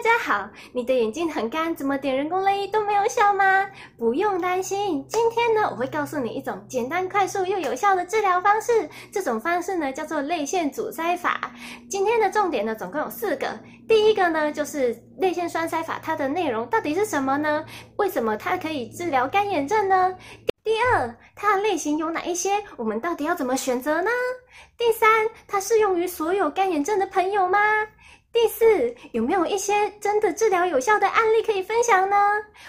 大家好，你的眼睛很干，怎么点人工泪液都没有效吗？不用担心，今天呢，我会告诉你一种简单、快速又有效的治疗方式。这种方式呢，叫做泪腺阻塞法。今天的重点呢，总共有四个。第一个呢，就是泪腺栓塞法，它的内容到底是什么呢？为什么它可以治疗干眼症呢？第二，它的类型有哪一些？我们到底要怎么选择呢？第三，它适用于所有干眼症的朋友吗？第四，有没有一些真的治疗有效的案例可以分享呢？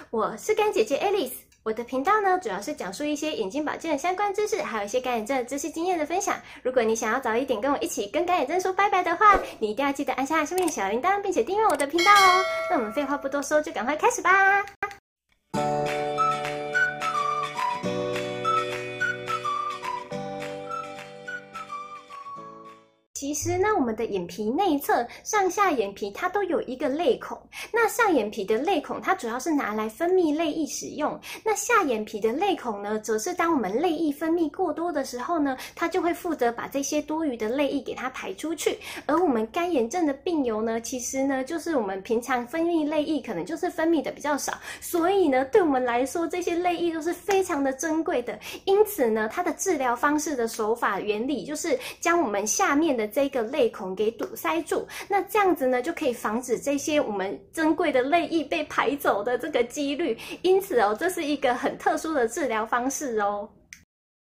我是干姐姐 Alice，我的频道呢，主要是讲述一些眼睛保健的相关知识，还有一些干眼症的知识经验的分享。如果你想要早一点跟我一起跟干眼症说拜拜的话，你一定要记得按下下面小铃铛，并且订阅我的频道哦。那我们废话不多说，就赶快开始吧。其实呢，我们的眼皮内侧上下眼皮它都有一个泪孔。那上眼皮的泪孔它主要是拿来分泌泪液使用。那下眼皮的泪孔呢，则是当我们泪液分泌过多的时候呢，它就会负责把这些多余的泪液给它排出去。而我们干眼症的病友呢，其实呢，就是我们平常分泌泪液可能就是分泌的比较少，所以呢，对我们来说，这些泪液都是非常的珍贵的。因此呢，它的治疗方式的手法原理就是将我们下面的这这个泪孔给堵塞住，那这样子呢，就可以防止这些我们珍贵的泪液被排走的这个几率。因此哦，这是一个很特殊的治疗方式哦。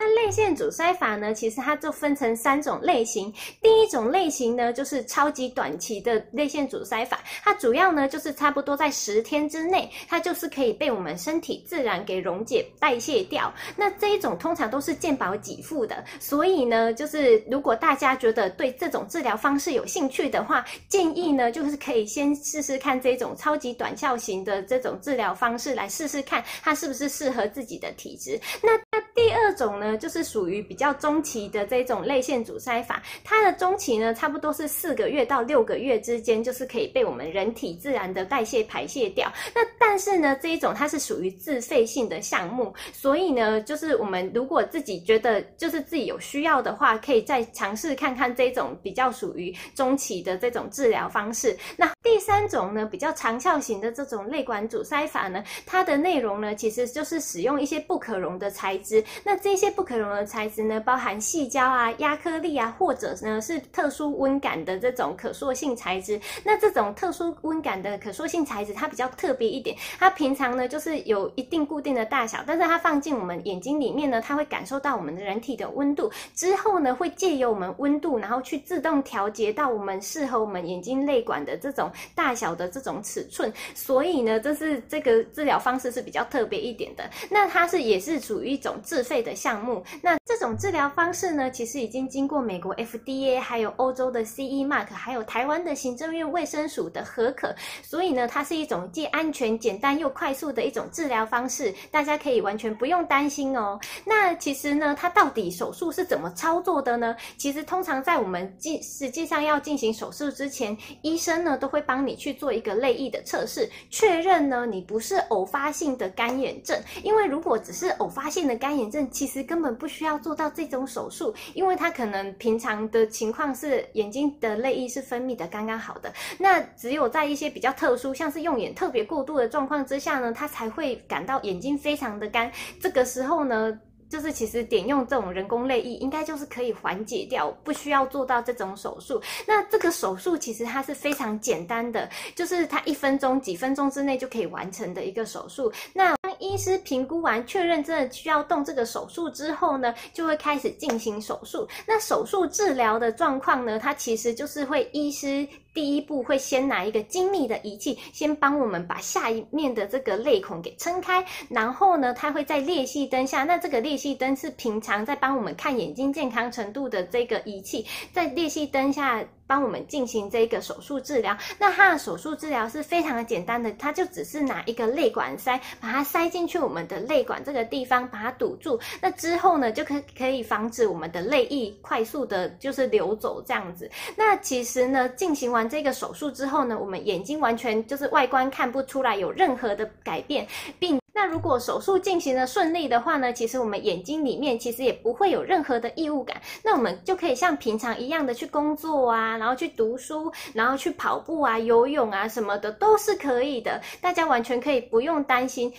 那泪腺阻塞法呢，其实它就分成三种类型。第一种类型呢，就是超级短期的泪腺阻塞法，它主要呢就是差不多在十天之内，它就是可以被我们身体自然给溶解代谢掉。那这一种通常都是健保给付的，所以呢，就是如果大家觉得对这种治疗方式有兴趣的话，建议呢就是可以先试试看这种超级短效型的这种治疗方式，来试试看它是不是适合自己的体质。那第二种呢，就是属于比较中期的这种泪腺阻塞法，它的中期呢，差不多是四个月到六个月之间，就是可以被我们人体自然的代谢排泄掉。那但是呢，这一种它是属于自费性的项目，所以呢，就是我们如果自己觉得就是自己有需要的话，可以再尝试看看这种比较属于中期的这种治疗方式。那第三种呢，比较长效型的这种泪管阻塞法呢，它的内容呢，其实就是使用一些不可溶的材质。那这些不可溶的材质呢，包含细胶啊、压克力啊，或者呢是特殊温感的这种可塑性材质。那这种特殊温感的可塑性材质，它比较特别一点。它平常呢就是有一定固定的大小，但是它放进我们眼睛里面呢，它会感受到我们的人体的温度，之后呢会借由我们温度，然后去自动调节到我们适合我们眼睛泪管的这种大小的这种尺寸。所以呢，这是这个治疗方式是比较特别一点的。那它是也是属于一种自费的项目，那这种治疗方式呢，其实已经经过美国 FDA，还有欧洲的 CE Mark，还有台湾的行政院卫生署的核可，所以呢，它是一种既安全、简单又快速的一种治疗方式，大家可以完全不用担心哦。那其实呢，它到底手术是怎么操作的呢？其实通常在我们进实际上要进行手术之前，医生呢都会帮你去做一个泪液的测试，确认呢你不是偶发性的干眼症，因为如果只是偶发性的干眼症，其实根根本不需要做到这种手术，因为他可能平常的情况是眼睛的泪液是分泌的刚刚好的。那只有在一些比较特殊，像是用眼特别过度的状况之下呢，他才会感到眼睛非常的干。这个时候呢，就是其实点用这种人工泪液，应该就是可以缓解掉，不需要做到这种手术。那这个手术其实它是非常简单的，就是它一分钟、几分钟之内就可以完成的一个手术。那医师评估完，确认真的需要动这个手术之后呢，就会开始进行手术。那手术治疗的状况呢，它其实就是会医师。第一步会先拿一个精密的仪器，先帮我们把下一面的这个泪孔给撑开，然后呢，它会在裂隙灯下，那这个裂隙灯是平常在帮我们看眼睛健康程度的这个仪器，在裂隙灯下。帮我们进行这个手术治疗，那它的手术治疗是非常的简单的，它就只是拿一个泪管塞，把它塞进去我们的泪管这个地方，把它堵住。那之后呢，就可可以防止我们的泪液快速的，就是流走这样子。那其实呢，进行完完这个手术之后呢，我们眼睛完全就是外观看不出来有任何的改变，并。那如果手术进行的顺利的话呢，其实我们眼睛里面其实也不会有任何的异物感，那我们就可以像平常一样的去工作啊，然后去读书，然后去跑步啊、游泳啊什么的都是可以的，大家完全可以不用担心。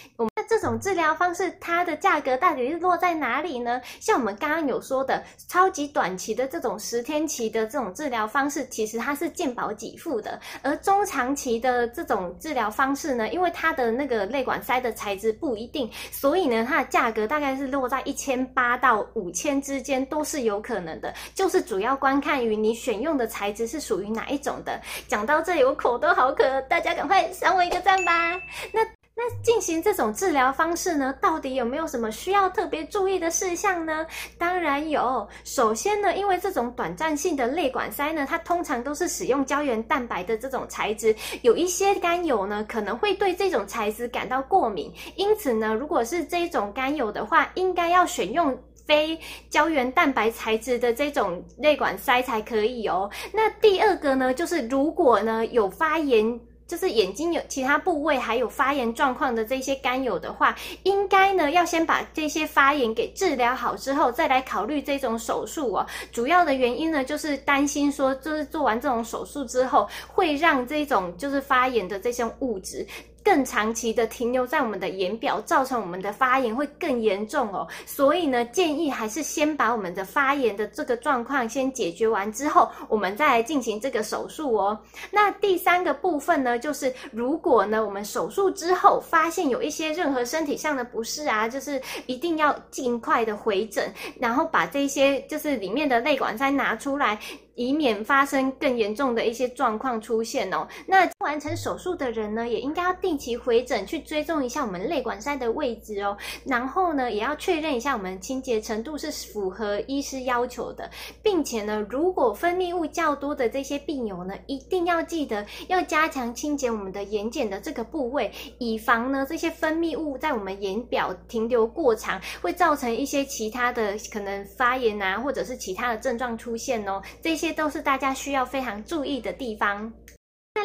这种治疗方式它的价格到底是落在哪里呢？像我们刚刚有说的，超级短期的这种十天期的这种治疗方式，其实它是健保给付的，而中长期的这种治疗方式呢，因为它的那个泪管塞的材质不一定，所以呢，它的价格大概是落在一千八到五千之间都是有可能的，就是主要观看于你选用的材质是属于哪一种的。讲到这里，我口都好渴，大家赶快赏我一个赞吧。那。那进行这种治疗方式呢，到底有没有什么需要特别注意的事项呢？当然有。首先呢，因为这种短暂性的泪管塞呢，它通常都是使用胶原蛋白的这种材质，有一些干友呢可能会对这种材质感到过敏，因此呢，如果是这种干友的话，应该要选用非胶原蛋白材质的这种泪管塞才可以哦。那第二个呢，就是如果呢有发炎。就是眼睛有其他部位还有发炎状况的这些干友的话，应该呢要先把这些发炎给治疗好之后，再来考虑这种手术哦。主要的原因呢，就是担心说，就是做完这种手术之后，会让这种就是发炎的这些物质。更长期的停留在我们的眼表，造成我们的发炎会更严重哦。所以呢，建议还是先把我们的发炎的这个状况先解决完之后，我们再来进行这个手术哦。那第三个部分呢，就是如果呢，我们手术之后发现有一些任何身体上的不适啊，就是一定要尽快的回诊，然后把这些就是里面的泪管塞拿出来。以免发生更严重的一些状况出现哦。那完成手术的人呢，也应该要定期回诊去追踪一下我们泪管塞的位置哦。然后呢，也要确认一下我们清洁程度是符合医师要求的，并且呢，如果分泌物较多的这些病友呢，一定要记得要加强清洁我们的眼睑的这个部位，以防呢这些分泌物在我们眼表停留过长，会造成一些其他的可能发炎啊，或者是其他的症状出现哦。这些。都是大家需要非常注意的地方。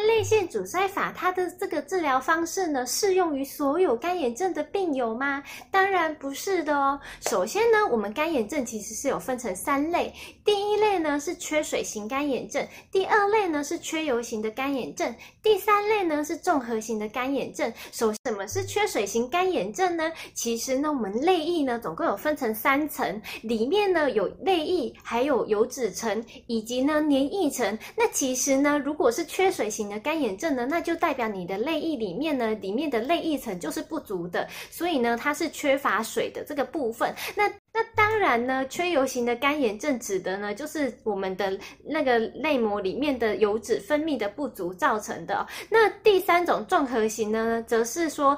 泪腺阻塞法它的这个治疗方式呢，适用于所有干眼症的病友吗？当然不是的哦。首先呢，我们干眼症其实是有分成三类，第一类呢是缺水型干眼症，第二类呢是缺油型的干眼症，第三类呢是综合型的干眼症。首，什么是缺水型干眼症呢？其实呢，我们泪液呢总共有分成三层，里面呢有泪液，还有油脂层，以及呢粘液层。那其实呢，如果是缺水型的干眼症呢，那就代表你的泪液里面呢，里面的泪液层就是不足的，所以呢，它是缺乏水的这个部分。那那当然呢，缺油型的干眼症指的呢，就是我们的那个泪膜里面的油脂分泌的不足造成的。那第三种综合型呢，则是说。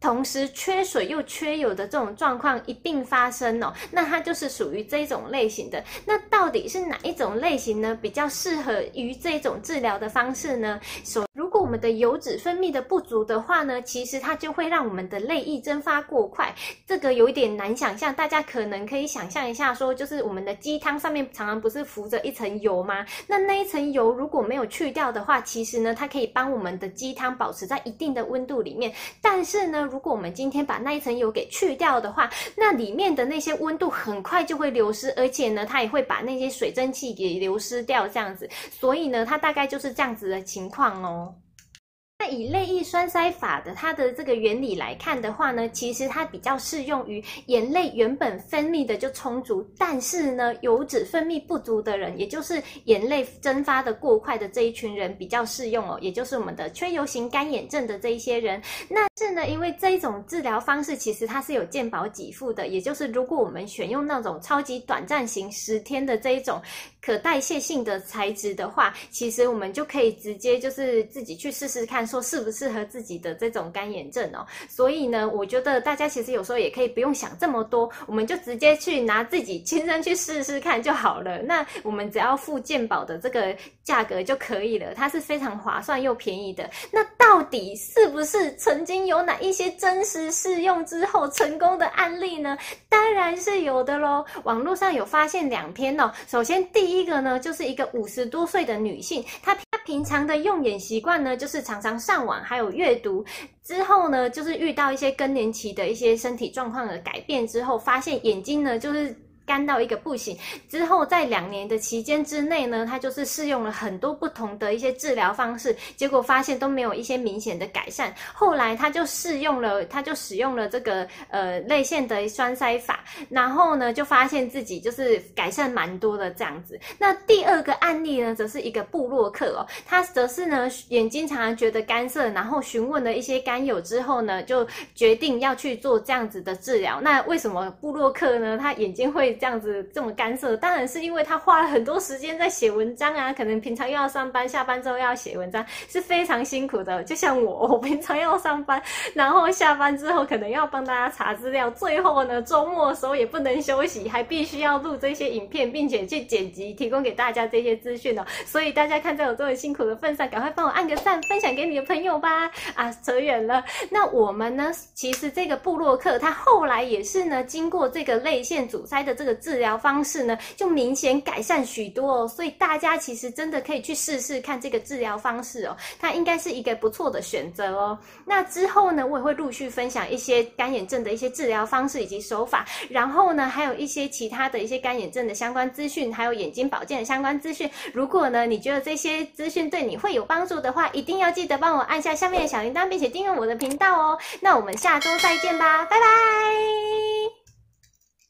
同时缺水又缺油的这种状况一并发生哦，那它就是属于这种类型的。那到底是哪一种类型呢？比较适合于这种治疗的方式呢？首我们的油脂分泌的不足的话呢，其实它就会让我们的泪液蒸发过快，这个有一点难想象。大家可能可以想象一下，说就是我们的鸡汤上面常常不是浮着一层油吗？那那一层油如果没有去掉的话，其实呢，它可以帮我们的鸡汤保持在一定的温度里面。但是呢，如果我们今天把那一层油给去掉的话，那里面的那些温度很快就会流失，而且呢，它也会把那些水蒸气给流失掉，这样子。所以呢，它大概就是这样子的情况哦。那以泪液栓塞法的它的这个原理来看的话呢，其实它比较适用于眼泪原本分泌的就充足，但是呢油脂分泌不足的人，也就是眼泪蒸发的过快的这一群人比较适用哦，也就是我们的缺油型干眼症的这一些人。那是呢，因为这一种治疗方式其实它是有健保给付的，也就是如果我们选用那种超级短暂型十天的这一种可代谢性的材质的话，其实我们就可以直接就是自己去试试看。说适不适合自己的这种干眼症哦，所以呢，我觉得大家其实有时候也可以不用想这么多，我们就直接去拿自己亲身去试试看就好了。那我们只要付健保的这个价格就可以了，它是非常划算又便宜的。那到底是不是曾经有哪一些真实试用之后成功的案例呢？当然是有的喽。网络上有发现两篇哦。首先第一个呢，就是一个五十多岁的女性，她。平常的用眼习惯呢，就是常常上网，还有阅读。之后呢，就是遇到一些更年期的一些身体状况的改变之后，发现眼睛呢，就是。干到一个不行之后，在两年的期间之内呢，他就是试用了很多不同的一些治疗方式，结果发现都没有一些明显的改善。后来他就试用了，他就使用了这个呃泪腺的栓塞法，然后呢就发现自己就是改善蛮多的这样子。那第二个案例呢，则是一个布洛克哦，他则是呢眼睛常常觉得干涩，然后询问了一些干友之后呢，就决定要去做这样子的治疗。那为什么布洛克呢？他眼睛会这样子这么干涉，当然是因为他花了很多时间在写文章啊，可能平常又要上班，下班之后又要写文章，是非常辛苦的。就像我，我平常要上班，然后下班之后可能要帮大家查资料，最后呢，周末的时候也不能休息，还必须要录这些影片，并且去剪辑，提供给大家这些资讯哦。所以大家看在我这么辛苦的份上，赶快帮我按个赞，分享给你的朋友吧。啊，扯远了。那我们呢，其实这个部落客他后来也是呢，经过这个泪腺阻塞的这的治。疗方式呢，就明显改善许多哦，所以大家其实真的可以去试试看这个治疗方式哦，它应该是一个不错的选择哦。那之后呢，我也会陆续分享一些干眼症的一些治疗方式以及手法，然后呢，还有一些其他的一些干眼症的相关资讯，还有眼睛保健的相关资讯。如果呢，你觉得这些资讯对你会有帮助的话，一定要记得帮我按下下面的小铃铛，并且订阅我的频道哦。那我们下周再见吧，拜拜。